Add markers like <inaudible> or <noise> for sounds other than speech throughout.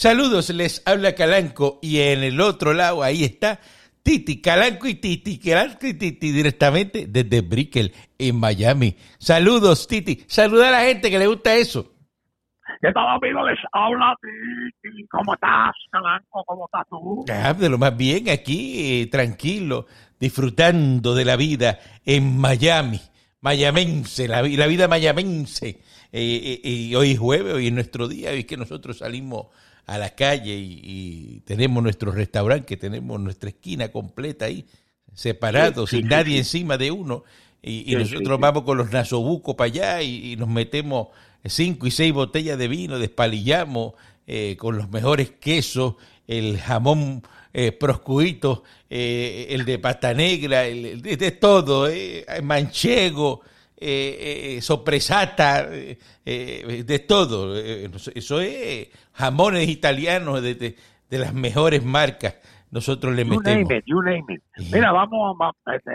Saludos, les habla Calanco y en el otro lado ahí está Titi, Calanco y Titi, Calanco y Titi directamente desde Brickell en Miami. Saludos, Titi. Saluda a la gente que le gusta eso. ¿Qué tal, amigos? Les habla Titi. ¿Cómo estás, Calanco? ¿Cómo estás tú? Ah, de lo más bien aquí, eh, tranquilo, disfrutando de la vida en Miami. Mayamense, la, la vida mayamense. Eh, eh, y hoy es jueves, hoy es nuestro día, hoy es que nosotros salimos a la calle y, tenemos nuestro restaurante, que tenemos nuestra esquina completa ahí, separado, sin nadie encima de uno, y, nosotros vamos con los nasobucos para allá y, nos metemos cinco y seis botellas de vino, despalillamos eh, con los mejores quesos, el jamón eh, proscuito, eh, el de pasta negra, el, de, todo, eh, manchego, sopresata, de todo. Eso es jamones italianos de, las mejores marcas. Nosotros le metemos. Mira, vamos, este,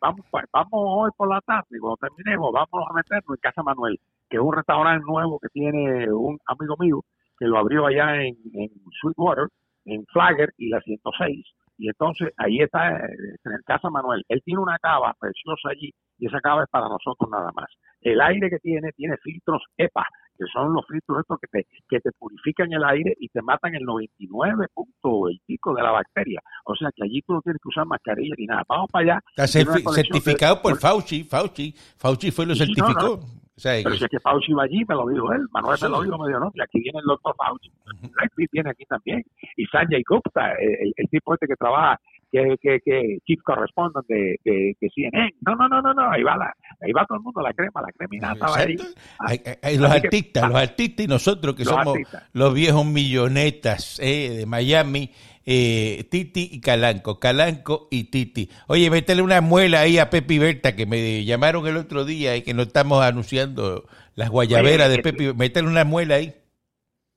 vamos, vamos, vamos hoy por la tarde, cuando terminemos, vamos a meternos en Casa Manuel, que es un restaurante nuevo que tiene un amigo mío que lo abrió allá en, en Sweetwater, en Flagger y la 106 y entonces ahí está en el Casa Manuel. Él tiene una cava preciosa allí y esa cava es para nosotros nada más. El aire que tiene tiene filtros EPA, que son los filtros estos que te, que te purifican el aire y te matan el 99 punto el pico de la bacteria. O sea que allí tú no tienes que usar mascarilla ni nada. Vamos para allá. Está certificado por Fauci, Fauci, Fauci fue lo certificó. Pero si es que Fauci va allí, me lo dijo él. Manuel me lo dijo, me dijo, no, aquí viene el doctor Fauci. Uh viene aquí también. Y Sanjay Gupta, el, el, tipo este que trabaja, que, que, que chief correspondent de, de, de, CNN. No, no, no, no, no, ahí va, la, ahí va todo el mundo, la crema, la creminata va ahí. los artistas, los artistas y nosotros que somos los viejos millonetas eh, de Miami eh, Titi y Calanco, Calanco y Titi. Oye, métele una muela ahí a Pepe y Berta que me llamaron el otro día y que no estamos anunciando las guayaberas de Pepe. Métele una muela ahí.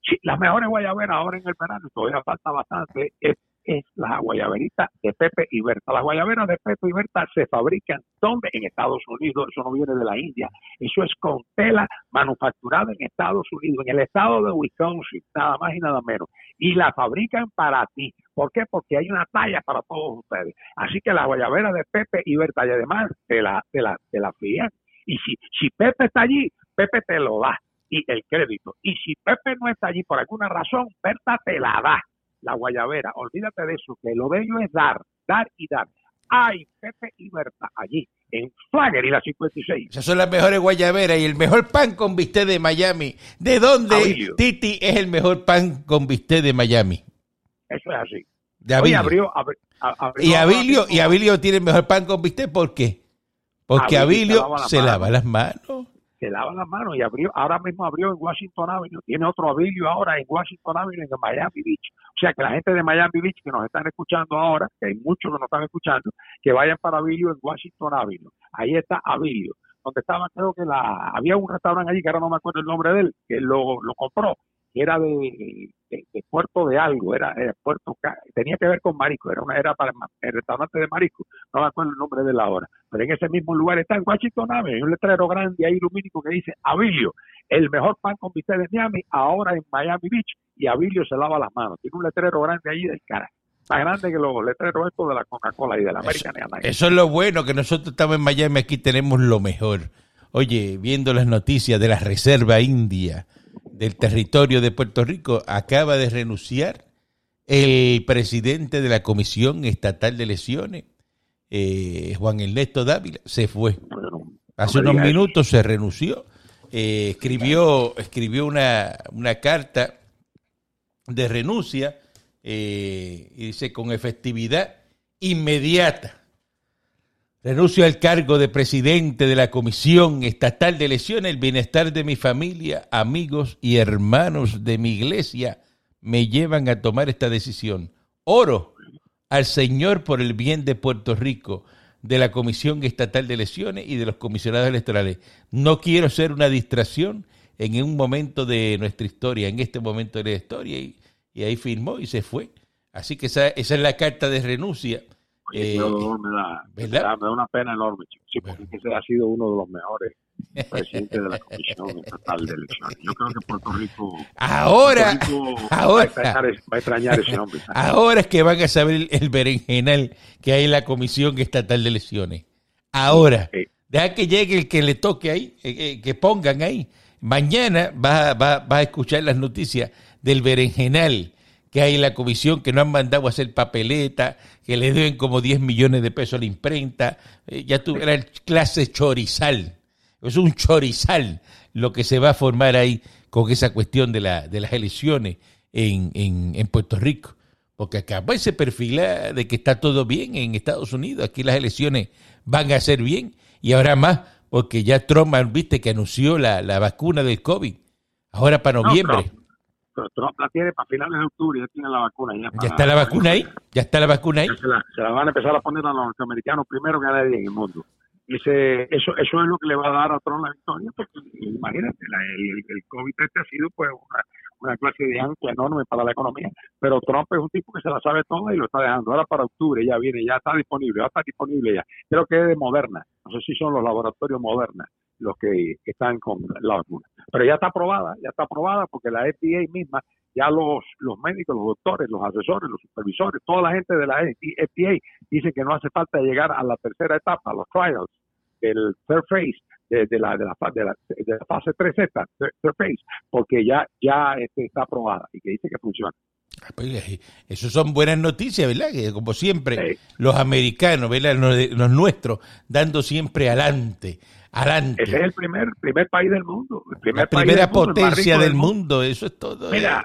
Sí, las mejores guayaberas ahora en el verano, todavía falta bastante, es es la guayaberita de Pepe y Berta. Las guayaberas de Pepe y Berta se fabrican donde? En Estados Unidos, eso no viene de la India, eso es con tela manufacturada en Estados Unidos, en el estado de Wisconsin, nada más y nada menos. Y la fabrican para ti. ¿Por qué? Porque hay una talla para todos ustedes. Así que la guayabera de Pepe y Berta, y además te la, te la, te la fían. Y si, si Pepe está allí, Pepe te lo da y el crédito. Y si Pepe no está allí por alguna razón, Berta te la da la guayabera. Olvídate de eso, que lo bello es dar, dar y dar. Hay Pepe y Berta allí, en Flagger y la 56. Esas son las mejores guayaberas y el mejor pan con bistec de Miami. ¿De dónde, Titi, es el mejor pan con bistec de Miami? Eso es así. De Avilio. y Abilio, y Abilio tiene el mejor pan con bistec, ¿por qué? Porque Abilio, se lava las manos se lava las manos y abrió, ahora mismo abrió en Washington Avenue, tiene otro avilio ahora en Washington Avenue en Miami Beach. O sea que la gente de Miami Beach que nos están escuchando ahora, que hay muchos que nos están escuchando, que vayan para avilio en Washington Avenue. Ahí está avilio, donde estaba, creo que la, había un restaurante allí que ahora no me acuerdo el nombre de él, que lo, lo compró era de, de, puerto de algo, era, puerto, tenía que ver con marisco, era una era para el restaurante de marisco, no me acuerdo el nombre de la hora, pero en ese mismo lugar está en Washington Avenue, hay un letrero grande ahí lumínico que dice Avilio, el mejor pan con bistec de Miami, ahora en Miami Beach, y Avilio se lava las manos, tiene un letrero grande ahí de cara más grande que los letreros estos de la Coca-Cola y de la American Airlines. Eso es lo bueno, que nosotros estamos en Miami, aquí tenemos lo mejor. Oye, viendo las noticias de la Reserva India, del territorio de Puerto Rico, acaba de renunciar el presidente de la Comisión Estatal de Lesiones, eh, Juan Ernesto Dávila, se fue. Hace unos minutos se renunció. Eh, escribió escribió una, una, carta de renuncia eh, y dice con efectividad inmediata Renuncio al cargo de presidente de la Comisión Estatal de Lesiones. El bienestar de mi familia, amigos y hermanos de mi iglesia me llevan a tomar esta decisión. Oro al Señor por el bien de Puerto Rico, de la Comisión Estatal de Lesiones y de los comisionados electorales. No quiero ser una distracción en un momento de nuestra historia, en este momento de la historia. Y, ahí firmó y se fue. Así que esa es la carta de renuncia eh, me, da, me, da, una pena enorme, sí, porque ese ha sido uno de los mejores presidente de la Comisión Estatal de Elecciones. Yo creo que Puerto Rico. Ahora, <laughs> ahora va, a extrañar, ese hombre. <laughs> Ahora es que van a saber el, berenjenal que hay en la Comisión Estatal de Elecciones. Ahora. Deja que llegue el que le toque ahí, eh, eh, que pongan ahí. Mañana va, va, va a escuchar las noticias del berenjenal que hay en la comisión, que no han mandado a hacer papeleta, que le deben como 10 millones de pesos a la imprenta. Eh, ya tuviera el clase chorizal. Es un chorizal lo que se va a formar ahí con esa cuestión de, la, de las elecciones en, en, Puerto Rico. Porque acá pues, se perfila de que está todo bien en Estados Unidos. Aquí las elecciones van a ser bien. Y ahora más, porque ya Trump, viste, que anunció la, la vacuna del COVID. Ahora para noviembre. Trump la tiene para finales de octubre, ya tiene la vacuna. Ya, ¿Ya está la vacuna ahí, ya está la vacuna ahí. Se la, van a empezar a poner a los norteamericanos primero que a nadie en el mundo. Y eso, eso es lo que le va a dar a Trump la victoria, porque imagínate, el, el, COVID este ha sido pues una, una clase de ancla enorme para la economía, pero Trump es un tipo que se la sabe toda y lo está dejando. Ahora para octubre ya viene, ya está disponible, ya está disponible ya. Creo que es de Moderna, no sé si son los laboratorios Moderna los que, están con la vacuna. Pero ya está aprobada, ya está aprobada porque la FDA misma, ya los, los médicos, los doctores, los asesores, los supervisores, toda la gente de la FDA dice que no hace falta llegar a la tercera etapa, los trials, el third phase, de, la, de, la, de, la, de la fase 3Z, third phase, porque ya, ya este, está aprobada y que dice que funciona. Ah, pues, eh, eso son buenas noticias, ¿verdad? Que como siempre, los americanos, ¿verdad? Los, nuestros, dando siempre adelante, adelante. Ese es el primer, primer país del mundo. la primera potencia del mundo, eso es todo. Mira,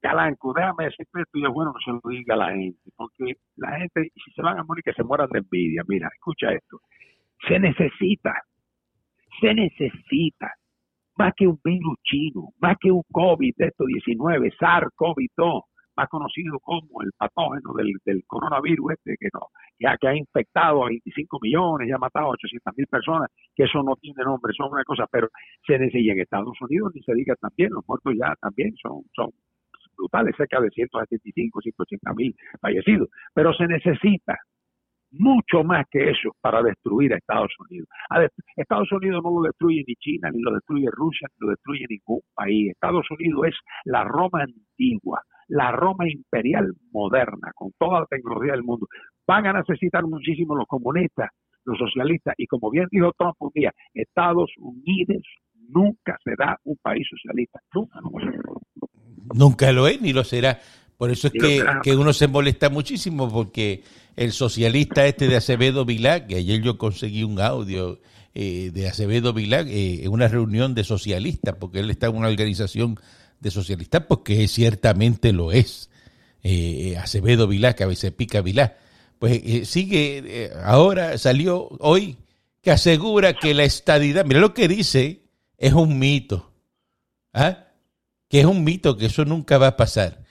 Calanco, déjame decirte esto y es bueno que se lo diga a la gente, porque la gente, si se van a morir, que se mueran de envidia. Mira, escucha esto. Se necesita, se necesita más que un virus chino, más que un COVID de estos 19, SARS-CoV-2, más conocido como el patógeno del, del, coronavirus este que no, ya que ha infectado a 25 millones, ya ha matado a 800 mil personas, que eso no tiene nombre, son una cosa, pero se necesita en Estados Unidos ni se diga también, los muertos ya también son, son brutales, cerca de 175, 180 mil fallecidos, pero se necesita mucho más que eso para destruir a Estados Unidos. Estados Unidos no lo destruye ni China, ni lo destruye Rusia, ni lo destruye ningún país. Estados Unidos es la Roma antigua, la Roma imperial moderna, con toda la tecnología del mundo. Van a necesitar muchísimo los comunistas, los socialistas, y como bien dijo Trump un día, Estados Unidos nunca será un país socialista, nunca, Nunca lo es ni lo será. Por eso es que, que, uno se molesta muchísimo porque el socialista este de Acevedo Vilá, que ayer yo conseguí un audio eh, de Acevedo Vilá eh, en una reunión de socialistas, porque él está en una organización de socialistas, porque ciertamente lo es. Eh, Acevedo Vilá, que a veces pica Vilá. Pues sigue, ahora salió hoy que asegura que la estadidad, mira lo que dice, es un mito. ¿Ah? Que es un mito, que eso nunca va a pasar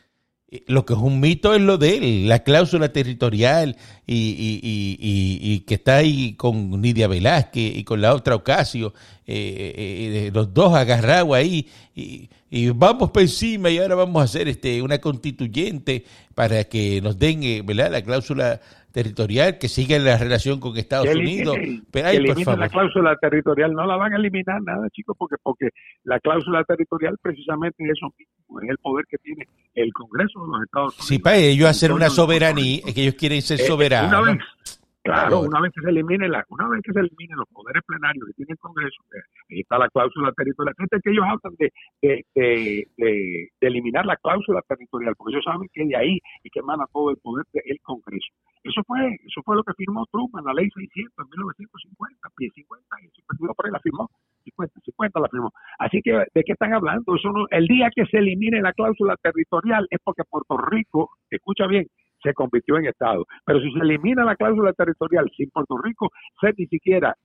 lo que es un mito es lo de él, la cláusula territorial y, que está ahí con Nidia Velázquez y con la otra Ocasio, eh, eh, los dos agarrados ahí y, vamos por encima y ahora vamos a hacer este una constituyente para que nos den eh, ¿verdad? la cláusula territorial, que siga la relación con Estados Unidos. pero hay, la cláusula territorial, no la van a eliminar nada, chicos, porque porque la cláusula territorial precisamente es eso mismo, es el poder que tiene el Congreso de los Estados Unidos. Sí, para ellos hacer una soberanía, que ellos quieren ser eh, soberanos. Claro, una vez que se elimine la, una vez que se eliminen los poderes plenarios que tiene el Congreso, eh, ahí está la cláusula territorial. Fíjate que ellos hablan de, de, eliminar la cláusula territorial, porque ellos saben que de ahí y que emana todo el poder del Congreso. Eso fue, eso fue lo que firmó Trump en la ley 600 en 1950, 50 y 52 por ahí la firmó, 50, 50 la firmó. Así que, ¿de qué están hablando? Eso no, el día que se elimine la cláusula territorial es porque Puerto Rico, escucha bien, se convirtió en Estado. Pero si se elimina la cláusula territorial sin Puerto Rico ser ni siquiera,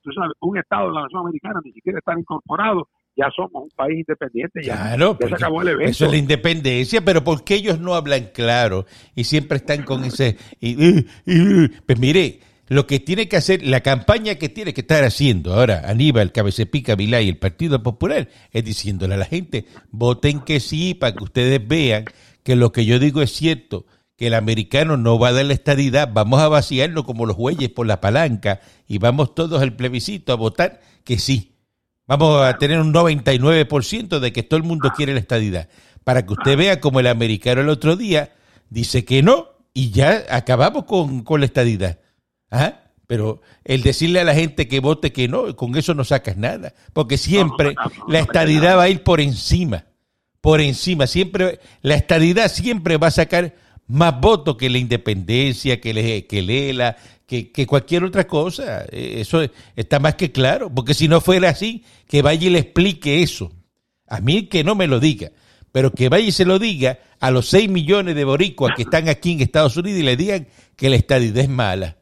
un Estado de la Nación Americana, ni siquiera estar incorporado, ya somos un país independiente, ya, claro, se acabó el evento. Eso es la independencia, pero ¿por qué ellos no hablan claro y siempre están con ese... pues mire, lo que tiene que hacer, la campaña que tiene que estar haciendo ahora Aníbal, Cabecepica, Vilá y el Partido Popular es diciéndole a la gente, voten que sí, para que ustedes vean que lo que yo digo es cierto que el americano no va a dar la estadidad, vamos a vaciarlo como los bueyes por la palanca y vamos todos al plebiscito a votar que sí. Vamos a tener un 99% de que todo el mundo quiere la estadidad. Para que usted vea como el americano el otro día dice que no y ya acabamos con, con la estadidad. ¿Ah? Pero el decirle a la gente que vote que no, con eso no sacas nada. Porque siempre la estadidad va a ir por encima. Por encima. Siempre, la estadidad siempre va a sacar más votos que la independencia, que, le, que Lela, que, que, cualquier otra cosa. Eh, eso está más que claro. Porque si no fuera así, que vaya y le explique eso. A mí que no me lo diga. Pero que vaya y se lo diga a los 6 millones de boricuas que están aquí en Estados Unidos y le digan que la estadidad es mala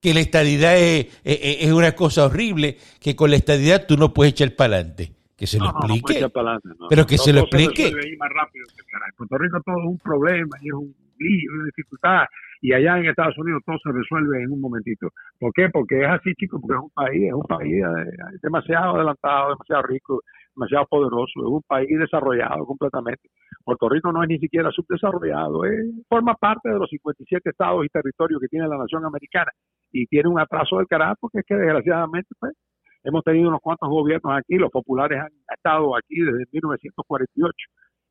que la estadidad es, una cosa horrible, que con la estadidad tú no puedes echar para adelante. Que se lo explique. pero que se lo explique. más rápido en Puerto Rico todo es un problema y es un lío, una dificultad. Y allá en Estados Unidos todo se resuelve en un momentito. ¿Por qué? Porque es así, chicos, porque es un país, es un país eh, demasiado adelantado, demasiado rico, demasiado poderoso, es un país desarrollado completamente. Puerto Rico no es ni siquiera subdesarrollado, forma parte de los 57 estados y territorios que tiene la nación americana y tiene un atraso del carajo porque es que desgraciadamente pues hemos tenido unos cuantos gobiernos aquí, los populares han estado aquí desde 1948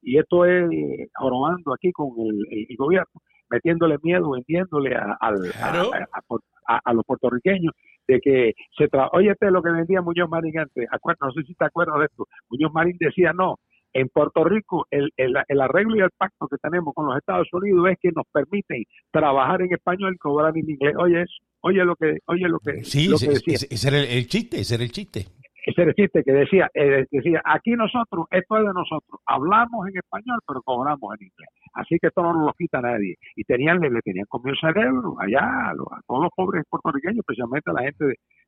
y esto es jorobando aquí con el, gobierno, metiéndole miedo, vendiéndole a, a, los puertorriqueños de que se tra oye este lo que vendía Muñoz Marín antes, no sé si te acuerdas de esto, Muñoz Marín decía no, en Puerto Rico, el, el, arreglo y el pacto que tenemos con los Estados Unidos es que nos permiten trabajar en español y cobrar en inglés. Oye, eso, oye lo que, oye lo que, sí, ese, era el, chiste, ese era el chiste. Ese era el chiste que decía, eh, decía, aquí nosotros, esto es de nosotros, hablamos en español, pero cobramos en inglés. Así que esto no nos lo quita nadie. Y tenían, le, tenían comido el cerebro allá a, todos los pobres puertorriqueños, especialmente a la gente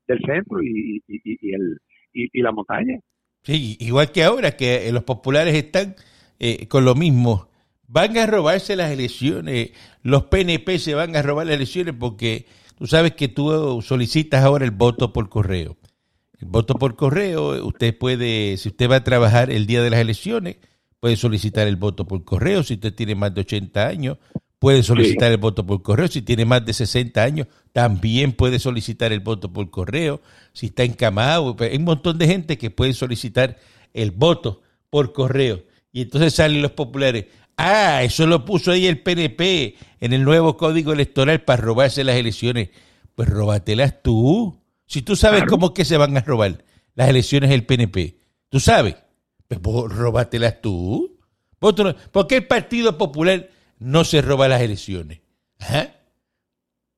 del centro y, y, el, y la montaña. Sí, igual que ahora, que eh, los populares están eh, con lo mismo. Van a robarse las elecciones, los PNP se van a robar las elecciones porque tú sabes que tú solicitas ahora el voto por correo. El voto por correo, usted puede, si usted va a trabajar el día de las elecciones, puede solicitar el voto por correo. Si usted tiene más de 80 años, puede solicitar el voto por correo. Si tiene más de 60 años, también puede solicitar el voto por correo. Si está encamado, pues, hay un montón de gente que puede solicitar el voto por correo. Y entonces salen los populares. Ah, eso lo puso ahí el PNP en el nuevo código electoral para robarse las elecciones. Pues róbatelas tú. Si tú sabes cómo es que se van a robar las elecciones del PNP, tú sabes, pues róbatelas tú. ¿Por qué el Partido Popular no se roba las elecciones. ¿Ah?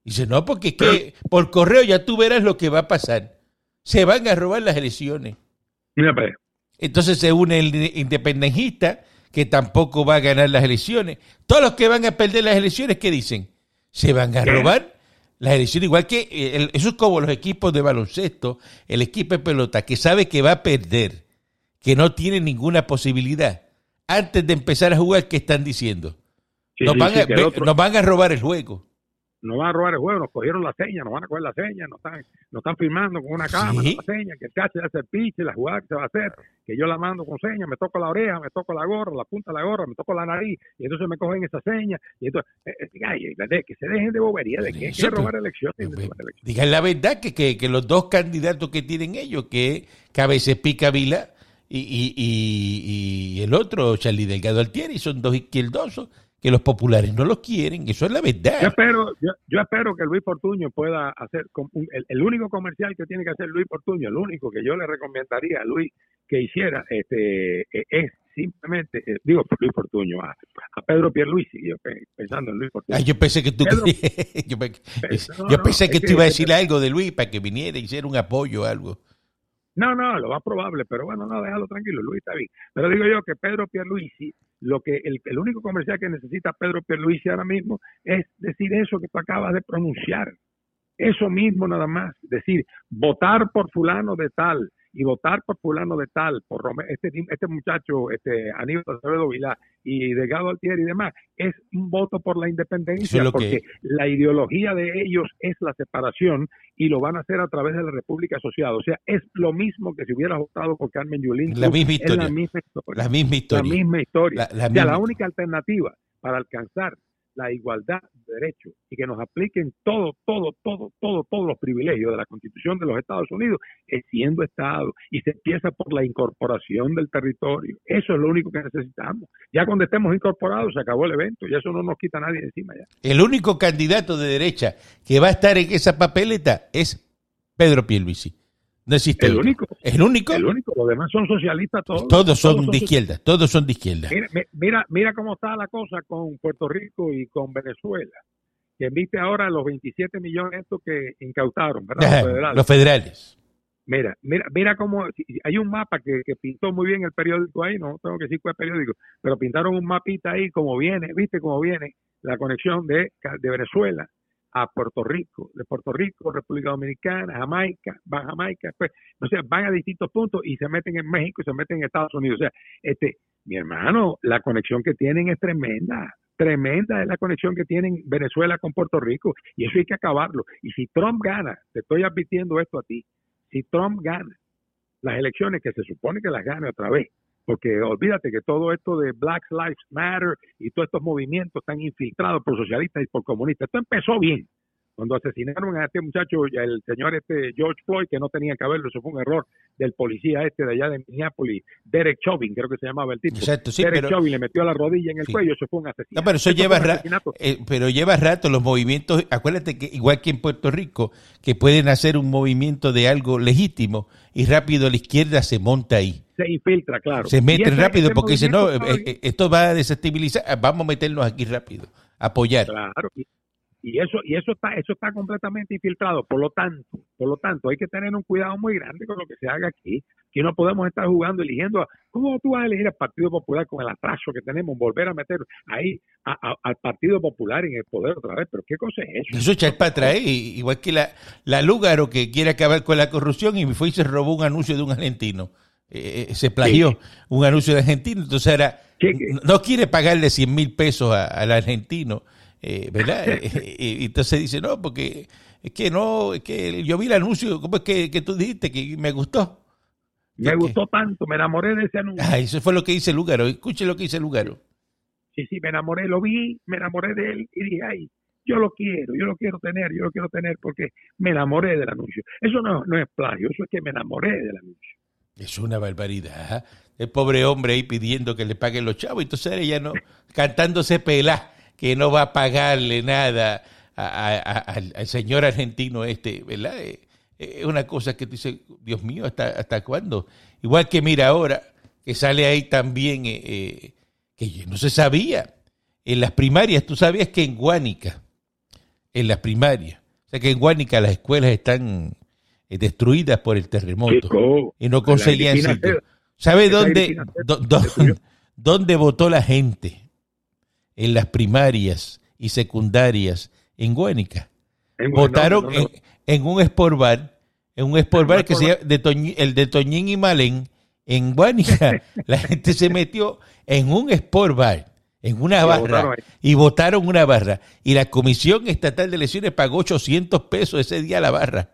Dice, no, porque es que por correo ya tú verás lo que va a pasar. Se van a robar las elecciones. Entonces se une el independentista, que tampoco va a ganar las elecciones. Todos los que van a perder las elecciones, ¿qué dicen? Se van a robar las elecciones, igual que eh, eso es como los equipos de baloncesto, el equipo de pelota, que sabe que va a perder, que no tiene ninguna posibilidad. Antes de empezar a jugar, ¿qué están diciendo? Nos, van a, van a robar el juego. Nos van a robar el juego, nos cogieron la seña, nos van a coger la seña, nos están, nos están filmando con una cámara, la seña, que el cache hace el piche, la jugada que se va a hacer, que yo la mando con seña, me toco la oreja, me toco la gorra, la punta de la gorra, me toco la nariz, y entonces me cogen esa seña, y entonces, eh, eh, que se dejen de bobería, de que hay que robar elecciones. Digan la verdad que, que, que, los dos candidatos que tienen ellos, que, que a veces pica Vila y, y, y, y el otro, Charlie Delgado Altieri, son dos izquierdosos que los populares no los quieren, eso es la verdad. Yo espero, yo, espero que Luis Portuño pueda hacer, el, único comercial que tiene que hacer Luis Portuño, el único que yo le recomendaría a Luis que hiciera, este, e, es simplemente, eh, digo Luis Portuño, a, Pedro Pierluisi, yo pensando en Luis Portuño. yo pensé que tú, <laughs> yo, pensé que tú ibas a decir algo de Luis para que viniera y hiciera un apoyo o algo. No, no, lo más probable, pero bueno, no, déjalo tranquilo, Luis está bien. Pero digo yo que Pedro Pierluisi lo que el, el único comercial que necesita Pedro Pierluisi ahora mismo es decir eso que tú acabas de pronunciar. Eso mismo nada más, decir, votar por fulano de tal, y votar por fulano de tal, por este, este muchacho, este Aníbal Acevedo Vilá y Delgado Altieri y demás, es un voto por la independencia, porque la ideología de ellos es la separación y lo van a hacer a través de la República Asociada. O sea, es lo mismo que si hubiera votado por Carmen Yulín. La misma historia. la misma historia. La misma historia. La misma historia. La, la única alternativa para alcanzar la igualdad de derechos y que nos apliquen todo, todo, todo, todo, todos los privilegios de la Constitución de los Estados Unidos, siendo Estado. Y se empieza por la incorporación del territorio. Eso es lo único que necesitamos. Ya cuando estemos incorporados se acabó el evento y eso no nos quita nadie encima ya. El único candidato de derecha que va a estar en esa papeleta es Pedro Pierluisi. No existe el único. El único. El único. Los demás son socialistas todos. Todos son de izquierda. Todos son de izquierda. Mira, mira, mira cómo está la cosa con Puerto Rico y con Venezuela. Que viste ahora los 27 millones estos que incautaron, ¿verdad? Los federales. Los federales. Mira, mira, mira cómo hay un mapa que, que, pintó muy bien el periódico ahí, no tengo que decir cuál periódico, pero pintaron un mapita ahí como viene, viste cómo viene la conexión de, de Venezuela a Puerto Rico, de Puerto Rico, República Dominicana, Jamaica, van a Jamaica, después, no sé, van a distintos puntos y se meten en México y se meten en Estados Unidos. O sea, este, mi hermano, la conexión que tienen es tremenda, tremenda es la conexión que tienen Venezuela con Puerto Rico y eso hay que acabarlo. Y si Trump gana, te estoy advirtiendo esto a ti, si Trump gana las elecciones que se supone que las gane otra vez, porque olvídate que todo esto de Black Lives Matter y todos estos movimientos están infiltrados por socialistas y por comunistas. Esto empezó bien, cuando asesinaron a este muchacho, el señor este George Floyd, que no tenía que haberlo, eso fue un error del policía este de allá de Minneapolis, Derek Chauvin, creo que se llamaba el tipo. Exacto, sí, Derek Chauvin le metió la rodilla en el cuello, eso fue un asesinato. No, pero eso lleva rato, eh, pero lleva rato los movimientos, acuérdate que igual que en Puerto Rico, que pueden hacer un movimiento de algo legítimo y rápido la izquierda se monta ahí. Se infiltra, claro. Se mete rápido porque dice, no, eh, eh, esto va a desestabilizar, vamos a meternos aquí rápido, apoyar. Claro, y eso y eso está eso está completamente infiltrado. Por lo tanto por lo tanto hay que tener un cuidado muy grande con lo que se haga aquí que no podemos estar jugando eligiendo cómo tú vas a elegir al Partido Popular con el atraso que tenemos volver a meter ahí al Partido Popular en el poder otra vez pero qué cosa es eso eso echar para atrás igual que la la Lúgaro que quiere acabar con la corrupción y fue y se robó un anuncio de un argentino. Eh, eh, se plagió un anuncio de argentino entonces era no quiere pagarle 100 mil pesos al argentino eh, ¿verdad? <laughs> Eh, y entonces dice, no, porque es que no, es que yo vi el anuncio, ¿cómo es que, que tú dijiste que me gustó? Me gustó tanto, me enamoré de ese anuncio. Ah, eso fue lo que dice Lugaro, escuche lo que dice Lugaro. Sí, sí, me enamoré, lo vi, me enamoré de él y dije, ay, yo lo quiero, yo lo quiero tener, yo lo quiero tener porque me enamoré del anuncio. Eso no, no es plagio, eso es que me enamoré del anuncio. Es una barbaridad. ¿ah? El pobre hombre ahí pidiendo que le paguen los chavos, entonces ella no, <laughs> cantándose pelá que no va a pagarle nada al, señor argentino este, ¿verdad? Eh, eh, es una cosa que tú dices, Dios mío, ¿hasta, hasta cuándo? Igual que mira ahora, que sale ahí también, eh, que no se sabía, en las primarias, tú sabías que en Guánica, en las primarias, o sea que en Guánica las escuelas están destruidas por el terremoto y no conseguían sitio. ¿Sabe dónde, dónde votó la gente? En las primarias y secundarias en Guénica. Votaron En, un sport bar, en un sport bar que se llama de el de Toñín y Malén, en Guánica. <laughs> la gente se metió en un sport bar, en una barra, y votaron una barra. Y la Comisión Estatal de Elecciones pagó 800 pesos ese día a la barra.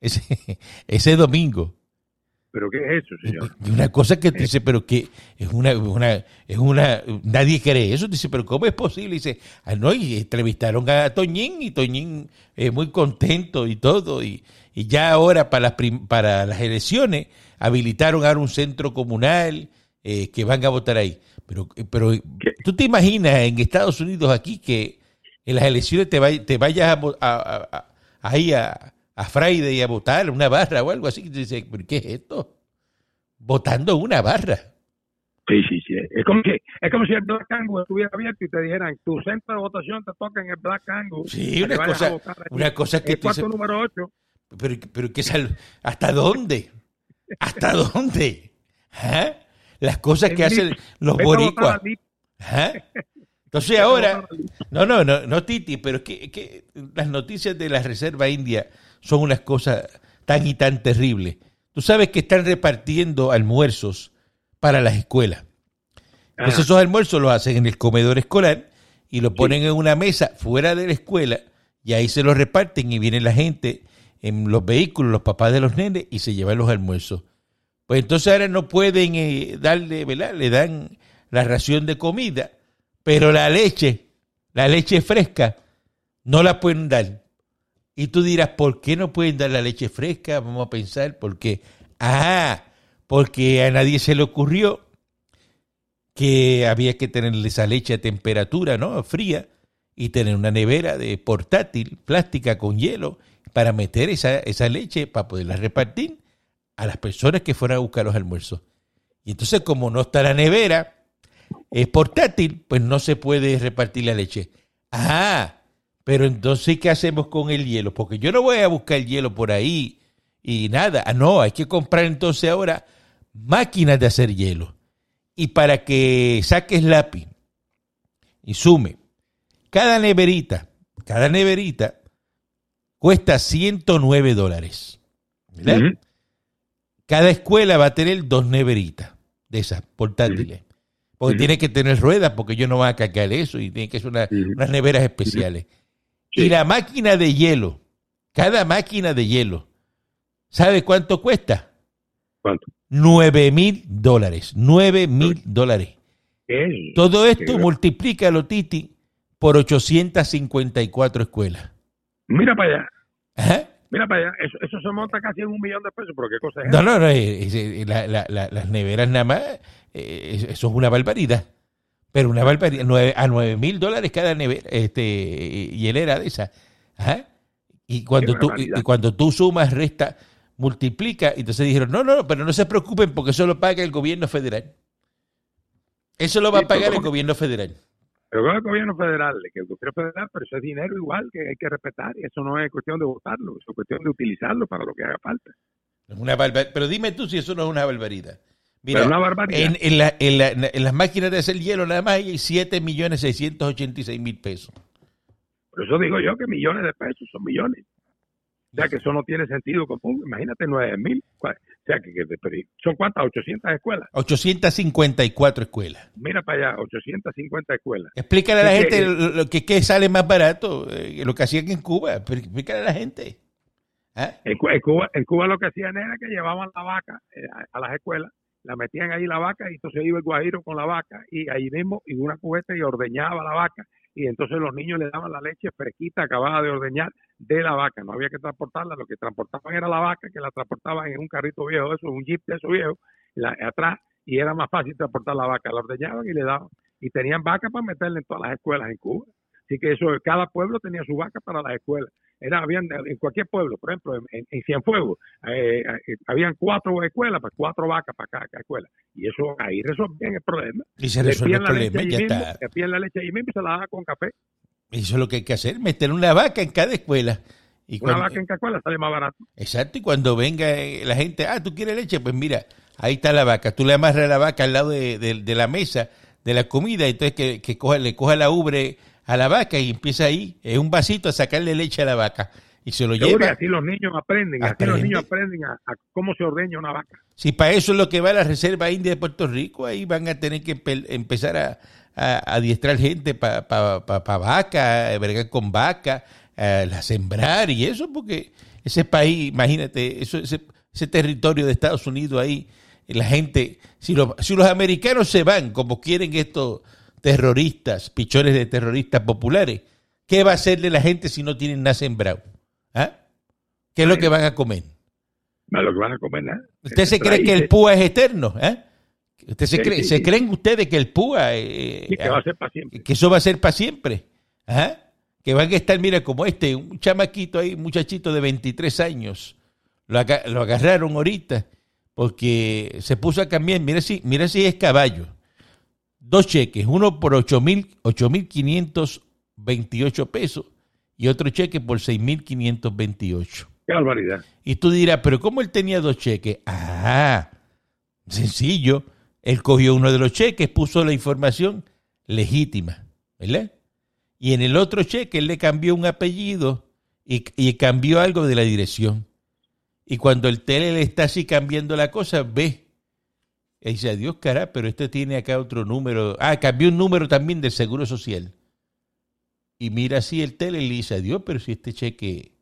Ese, <laughs> ese domingo. ¿Pero qué es eso, señor? Una cosa que dice, pero que es una, una, es una, nadie cree eso. Dice, pero ¿cómo es posible? Dice, ah, no, y entrevistaron a Toñín y Toñín es muy contento y todo. Y, y ya ahora para las, para las elecciones habilitaron ahora un centro comunal eh, que van a votar ahí. Pero, pero tú te imaginas en Estados Unidos aquí que en las elecciones te, te vayas a, ahí a a Friday a votar una barra o algo así. Dice, ¿qué es esto? Votando una barra. Sí, sí, sí. Es como, que, es como si el Black Angle estuviera abierto y te dijeran, tu centro de votación te toca en el Black Angle. Sí, una cosa, una cosa que... El cuarto número 8. Pero, pero que ¿hasta dónde? ¿Hasta <laughs> dónde? ¿Ah? Las cosas que hacen los boricuas. ¿Ah? Entonces ahora, no, no, no, no, Titi, pero es que, que las noticias de la Reserva India son unas cosas tan y tan terribles. Tú sabes que están repartiendo almuerzos para las escuelas. Entonces esos almuerzos los hacen en el comedor escolar y lo ponen en una mesa fuera de la escuela y ahí se los reparten y viene la gente en los vehículos, los papás de los nenes y se llevan los almuerzos. Pues entonces ahora no pueden eh, darle, ¿verdad? Le dan la ración de comida, pero la leche la leche fresca, no la pueden dar. Y tú dirás, ¿por qué no pueden dar la leche fresca? Vamos a pensar, ¿por qué? Ah, porque a nadie se le ocurrió que había que tener esa leche a temperatura, ¿no? Fría, y tener una nevera de portátil, plástica con hielo, para meter esa, esa leche, para poderla repartir a las personas que fueran a buscar los almuerzos. Y entonces, como no está la nevera, es portátil, pues no se puede repartir la leche. Ah, pero entonces, ¿qué hacemos con el hielo? Porque yo no voy a buscar hielo por ahí y nada. Ah, no, hay que comprar entonces ahora máquinas de hacer hielo. Y para que saques lápiz y sume, cada neverita, cada neverita cuesta 109 dólares. ¿verdad? Cada escuela va a tener dos neveritas de esas portátiles. Porque tiene que tener ruedas, porque ellos no van a cargar eso y tiene que ser una- unas neveras especiales. Sí. Y la máquina de hielo, cada máquina de hielo, ¿sabe cuánto cuesta? ¿Cuánto? 9 mil dólares. 9 mil dólares. ¿Qué? Todo esto gran- multiplícalo, Titi, por 854 escuelas. Mira para allá, Ajá. Mira para allá. Eso, eso se monta casi en un millón de pesos, pero ¿qué cosa es No, no, no. la- la- la- las neveras nada más, eh, eso es una barbaridad. Pero una barbaridad. Nueve- a 9 mil dólares cada nevera, este, hielera de esa. Ajá. Y cuando, tú, y, y cuando tú sumas, resta, multiplica, entonces dijeron, no, no, pero no se preocupen porque eso lo paga el gobierno federal. Eso lo va Sí, a pagar el gobierno federal. Pero con el gobierno federal, que el gobierno federal, pero eso es dinero igual que hay que respetar. Y eso no es cuestión de votarlo, es cuestión de utilizarlo para lo que haga falta. Es una barbar- Pero dime tú si eso no es una barbaridad. Mira, una barbaridad. en, en la- en la- en las máquinas de hacer hielo nada más hay 7 millones 686 mil pesos. Por eso digo yo que millones de pesos son millones. O sea que eso no tiene sentido común. Imagínate nueve mil. O sea que, ¿son cuántas? 800 escuelas. 854 escuelas. Mira para allá, 850 escuelas. Explícale a la que- gente lo, lo que, que sale más barato, eh, lo que hacían en Cuba. Explícale a la gente. ¿Ah? En, Cu- en Cuba, en Cuba lo que hacían era que llevaban la vaca eh, a, a las escuelas, la metían ahí la vaca y entonces iba el guajiro con la vaca y ahí mismo en una cubeta y ordeñaba la vaca y entonces los niños le daban la leche fresquita acabada de ordeñar de la vaca, no había que transportarla, lo que transportaban era la vaca que la transportaban en un carrito viejo, eso, un jeep de esos viejos, la- atrás y era más fácil transportar la vaca, la ordeñaban y le daban y tenían vaca para meterla en todas las escuelas en Cuba. Así que eso, cada pueblo tenía su vaca para las escuelas. Era, habían, en cualquier pueblo, por ejemplo, en, en- en Cienfuegos, eh, eh, habían cuatro escuelas, pues cuatro vacas para cada, cada escuela. Y eso ahí resolvían el problema. Y se resuelve el problema ya mismo, está. le la leche allí mismo y se la daban con café. Eso es lo que hay que hacer, meter una vaca en cada escuela. Y Una cuando- vaca en cada escuela sale más barato. Exacto, y cuando venga eh, la gente, ah, ¿tú quieres leche? Pues mira, ahí está la vaca. Tú le amarras la vaca al lado de, de- de la mesa de la comida, entonces que, que coja, le coja la ubre a la vaca y empieza ahí, en un vasito, a sacarle leche a la vaca. Y se lo Seguro, y lleva. así los niños aprenden, así Aprende. los niños aprenden a, a cómo se ordeña una vaca. Si para eso es lo que va a la Reserva India de Puerto Rico, ahí van a tener que empe- empezar a, a- a adiestrar gente para pa, pa- pa vaca, a bregar con vaca, a la sembrar y eso, porque ese país, imagínate, eso, ese, ese territorio de Estados Unidos ahí, la gente, si los, si los americanos se van como quieren estos terroristas, pichones de terroristas populares, ¿qué va a hacer de la gente si no tienen nada sembrado? ¿Ah? ¿Qué es lo que van a comer? No es lo que van a comer nada. ¿Usted se cree que el púa es eterno? ¿eh? ¿Usted se, Sí, cree, sí, se creen ustedes que el púa, eh, sí, que va a ser para siempre. que eso va a ser para siempre? Ajá. Que van a estar, mira, como este, un chamaquito ahí, un muchachito de 23 años, lo, aga- lo agarraron ahorita porque se puso a cambiar, mira si, mira si es caballo. Dos cheques, uno por 8,000 8.528 pesos y otro cheque por 6.528. Qué barbaridad. Y tú dirás, pero ¿cómo él tenía dos cheques? Ah, sencillo. Él cogió uno de los cheques, puso la información legítima, ¿verdad? Y en el otro cheque él le cambió un apellido y, y cambió algo de la dirección. Y cuando el tele le está así cambiando la cosa, ve. Y dice, adiós, cara, pero este tiene acá otro número. Ah, cambió un número también del Seguro Social. Y mira así el tele y le dice, adiós, pero si este cheque...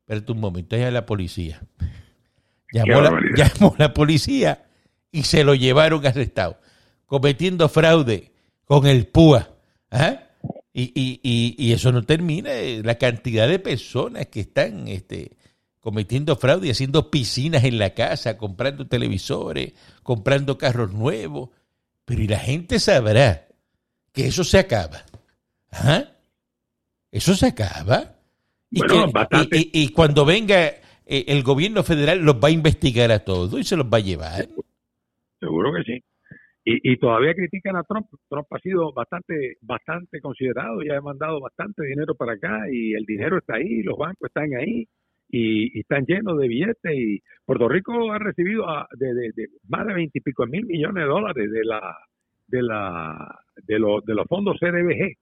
Espérate un momento, es a la policía. <laughs> Llamó la, llamó la policía y se lo llevaron arrestado, cometiendo fraude con el PUA. ¿Ah? Y, y, y, y eso no termina. eh, La cantidad de personas que están este, cometiendo fraude y haciendo piscinas en la casa, comprando televisores, comprando carros nuevos. Pero y la gente sabrá que eso se acaba. ¿Ah? Eso se acaba. Y, Bueno, que- bastante. y- y- y cuando venga eh, el gobierno federal los va a investigar a todos y se los va a llevar. Seguro que sí. Y, y todavía critican a Trump. Trump ha sido bastante bastante considerado, ya ha mandado bastante dinero para acá y el dinero está ahí, los bancos están ahí y, y están llenos de billetes y Puerto Rico ha recibido a- de, de- de más de veintipico mil millones de dólares de la de la de los de los fondos CDBG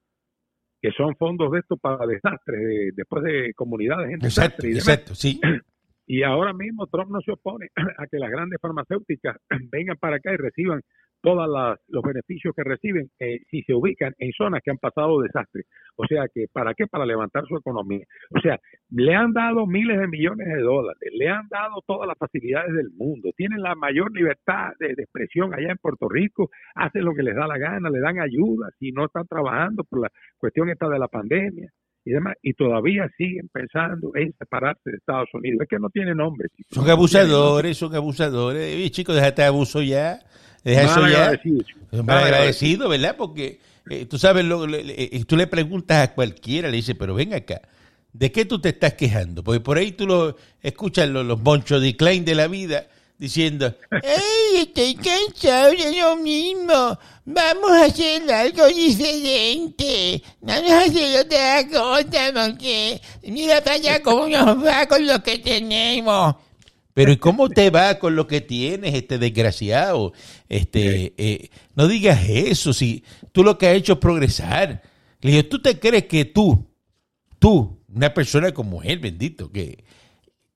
que son fondos de estos para desastres de- después de comunidades en Exacto, desastre y demás. exacto, sí. <clears throat> Y ahora mismo Trump no se opone <clears throat> a que las grandes farmacéuticas <clears throat> vengan para acá y reciban todos los beneficios que reciben eh, si se ubican en zonas que han pasado desastres. O sea que, ¿para qué? Para levantar su economía. O sea, le han dado miles de millones de dólares, le han dado todas las facilidades del mundo, tienen la mayor libertad de, de expresión allá en Puerto Rico, hacen lo que les da la gana, le dan ayuda si no están trabajando por la cuestión esta de la pandemia y demás, y todavía siguen pensando en separarse de Estados Unidos. Es que no tiene nombre. Son abusadores, son abusadores. Oye, chicos, déjate de abuso ya. Deja eso Mal ya. agradecido, Mal mal agradecido, ¿verdad? Porque eh, tú sabes, lo, le- le- eh, tú le preguntas a cualquiera, le dices, pero ven acá, ¿de qué tú te estás quejando? Porque por ahí tú lo escuchas los, los monchos de Klein de la vida diciendo, ¡Ey, estoy cansado de lo mismo! Vamos a hacer algo diferente. Vamos a hacer otra cosa porque mira para allá cómo nos va con lo que tenemos. Pero ¿y cómo te va con lo que tienes, este desgraciado? Este, eh, no digas eso, si tú lo que has hecho es progresar. Le digo, ¿tú te crees que tú, tú, una persona como él, bendito, que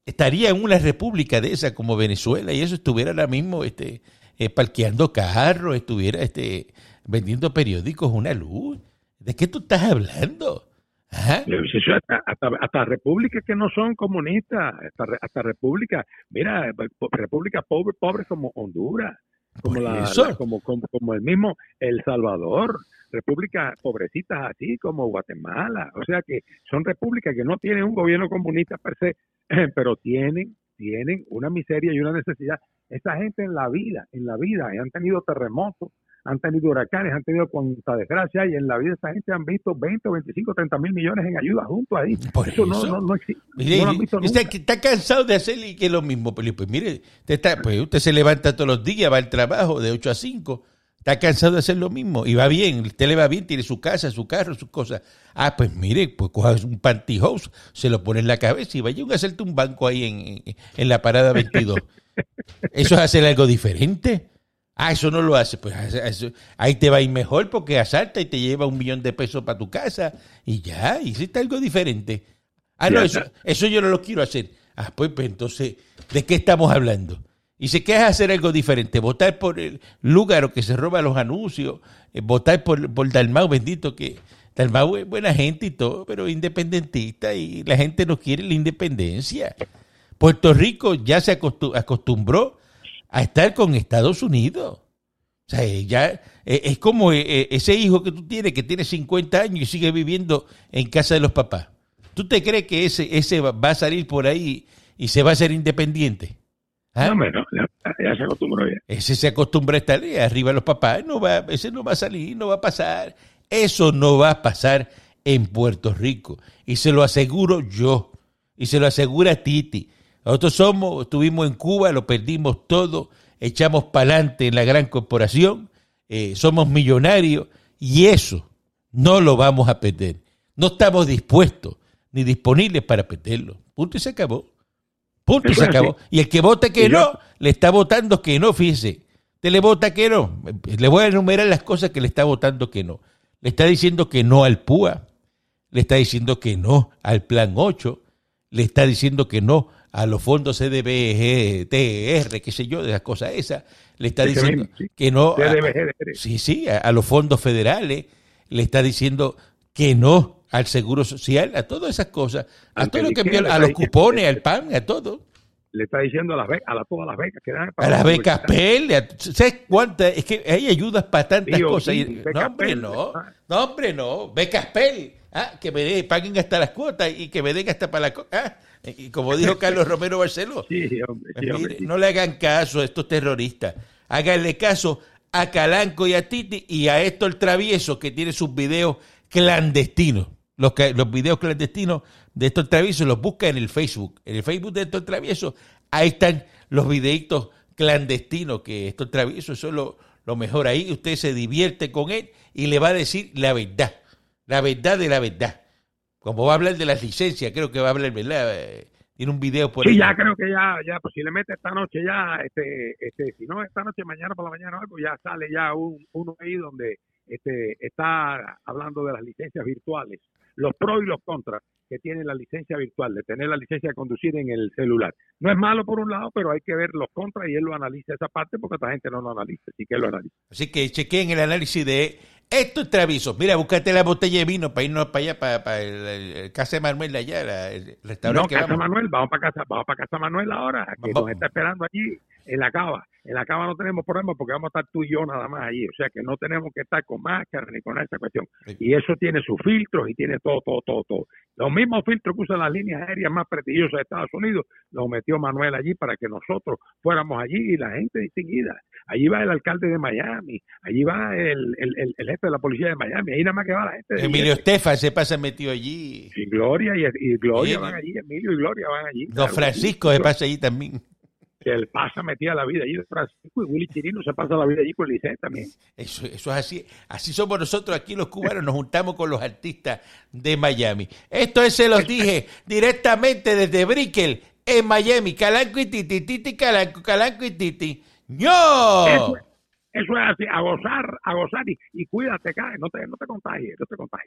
estaría en una república de esa como Venezuela y eso estuviera ahora mismo este, eh, parqueando carros, estuviera este, vendiendo periódicos una luz? ¿De qué tú estás hablando? ¿Ah? Le dice, "Eso Hasta, hasta, repúblicas que no son comunistas, hasta, hasta repúblicas, mira, repúblicas pobres, pobres como Honduras, como, la, eso. la- como, como, como el mismo El Salvador, repúblicas pobrecitas así como Guatemala, o sea que son repúblicas que no tienen un gobierno comunista per se, <clears throat> pero tienen, tienen una miseria y una necesidad. Esa gente en la vida, en la vida, han tenido terremotos, han tenido huracanes, han tenido cuanta desgracia y en la vida esa gente han visto 20, 25, 30 mil millones en ayuda junto ahí. Por eso, no, eso. no, no existe. Mire, no lo han visto nunca. está cansado de hacer y que es lo mismo, pero pues mire, usted, está, pues usted se levanta todos los días, va al trabajo de 8 a 5, está cansado de hacer lo mismo y va bien, usted le va bien, tiene su casa, su carro, sus cosas. Ah, pues mire, pues coja un pantyhose, se lo pone en la cabeza y vaya a hacerte un banco ahí en- en la parada 22. <laughs> ¿Eso es hacer algo diferente? Ah, eso no lo hace. Pues eso- ahí te va a ir mejor porque asalta y te lleva un millón de pesos para tu casa y ya, hiciste algo diferente. Ah, no, eso, eso yo no lo quiero hacer. Ah, pues, pues entonces, ¿de qué estamos hablando? Y se queda hacer algo diferente, votar por el Lúgaro que se roba los anuncios, eh, votar por, por Dalmau, bendito que Dalmau es buena gente y todo, pero independentista y la gente no quiere la independencia. Puerto Rico ya se acostu- acostumbró a estar con Estados Unidos. O sea, ya eh, es como eh, eh, ese hijo que tú tienes que tiene 50 años y sigue viviendo en casa de los papás. ¿Tú te crees que ese, ese va a salir por ahí y se va a hacer independiente? ¿Ah? No, no, ya, ya se acostumbró ya. Ese se acostumbra a estar ahí arriba de los papás, no va, ese no va a salir, no va a pasar. Eso no va a pasar en Puerto Rico. Y se lo aseguro yo. Y se lo asegura Titi. Nosotros somos, estuvimos en Cuba, lo perdimos todo, echamos para adelante en la gran corporación, eh, somos millonarios y eso no lo vamos a perder. No estamos dispuestos ni disponibles para perderlo. Punto y se acabó. Punto y se acabó. Y el que vote que no, le está votando que no, fíjese. Te le vota que no. Le voy a enumerar las cosas que le está votando que no. Le está diciendo que no al PUA. Le está diciendo que no al Plan 8. Le está diciendo que no a los fondos CDBG, TR, qué sé yo, de las cosas esas. Le está diciendo que no a, sí, sí, a, a los fondos federales. Le está diciendo que no al seguro social, a todas esas cosas, a todo lo que envió, a los cupones, al PAN, a todo. le está diciendo a las becas, a la, todas las becas que dan a las becas PEL, ¿sabes cuántas? Es que hay ayudas para tantas cosas. sí, Y- no, hombre, PEL, no. No, hombre, no. Becas PEL. Ah, que me den- paguen hasta las cuotas y que me den hasta para la... Ah, y como dijo Carlos Romero Barceló. <laughs> Sí, hombre, sí, Mire, hombre, sí. no le hagan caso a estos terroristas. Háganle caso a Calanco y a Titi y a Héctor Travieso, que tiene sus videos clandestinos. Los, que- los videos clandestinos de Héctor Travieso los busca en el Facebook. En el Facebook de Héctor Travieso, ahí están los videitos clandestinos que Héctor Travieso, eso es lo, lo mejor. Ahí usted se divierte con él y le va a decir la verdad. La verdad de la verdad. Como va a hablar de las licencias, creo que va a hablar, ¿verdad? Eh, Tiene un video por Sí, ahí. ya creo que ya, ya posiblemente esta noche ya, este, este, si no esta noche, mañana por la mañana o algo, ya sale ya un, uno ahí donde este, está hablando de las licencias virtuales, los pros y los contras que tiene la licencia virtual, de tener la licencia de conducir en el celular. No es malo por un lado, pero hay que ver los contras y él lo analiza esa parte porque otra gente no lo analiza, así que él lo analiza. Así que chequeen el análisis de estos travisos. Mira, búscate la botella de vino para irnos para allá, para, para el, el- el Casa de Manuel allá, la- el restaurante No, que Casa vamos. Manuel, vamos para casa, vamos para Casa Manuel ahora, que Vamos. nos está esperando allí en la cava. En la cava no tenemos problema porque vamos a estar tú y yo nada más allí, o sea que no tenemos que estar con máscara ni con esa cuestión. Y eso tiene sus filtros y tiene todo, todo, todo, todo. Los mismos filtros que usan las líneas aéreas más prestigiosas de Estados Unidos, los metió Manuel allí para que nosotros fuéramos allí y la gente distinguida. Allí va el alcalde de Miami, allí va el, el, el- el jefe de la policía de Miami, ahí nada más que va la gente de Emilio Estefan se pasa metido allí. y Gloria y, y Gloria van allí, Emilio y Gloria van allí. Don Francisco se pasa allí también. Que el pasa metía la vida allí de Francisco y Willy Chirino se pasa la vida allí con Licey también. Eso, eso es así. Así somos nosotros aquí los cubanos, nos juntamos con los artistas de Miami. Esto es, se los dije directamente desde Brickell, en Miami. Calanco y Titi, Titi, Calanco, Calanco y Titi. ¡No! Eso, eso es así, a gozar, a gozar y, y cuídate, cae, no te, no te contagies, no te contagies.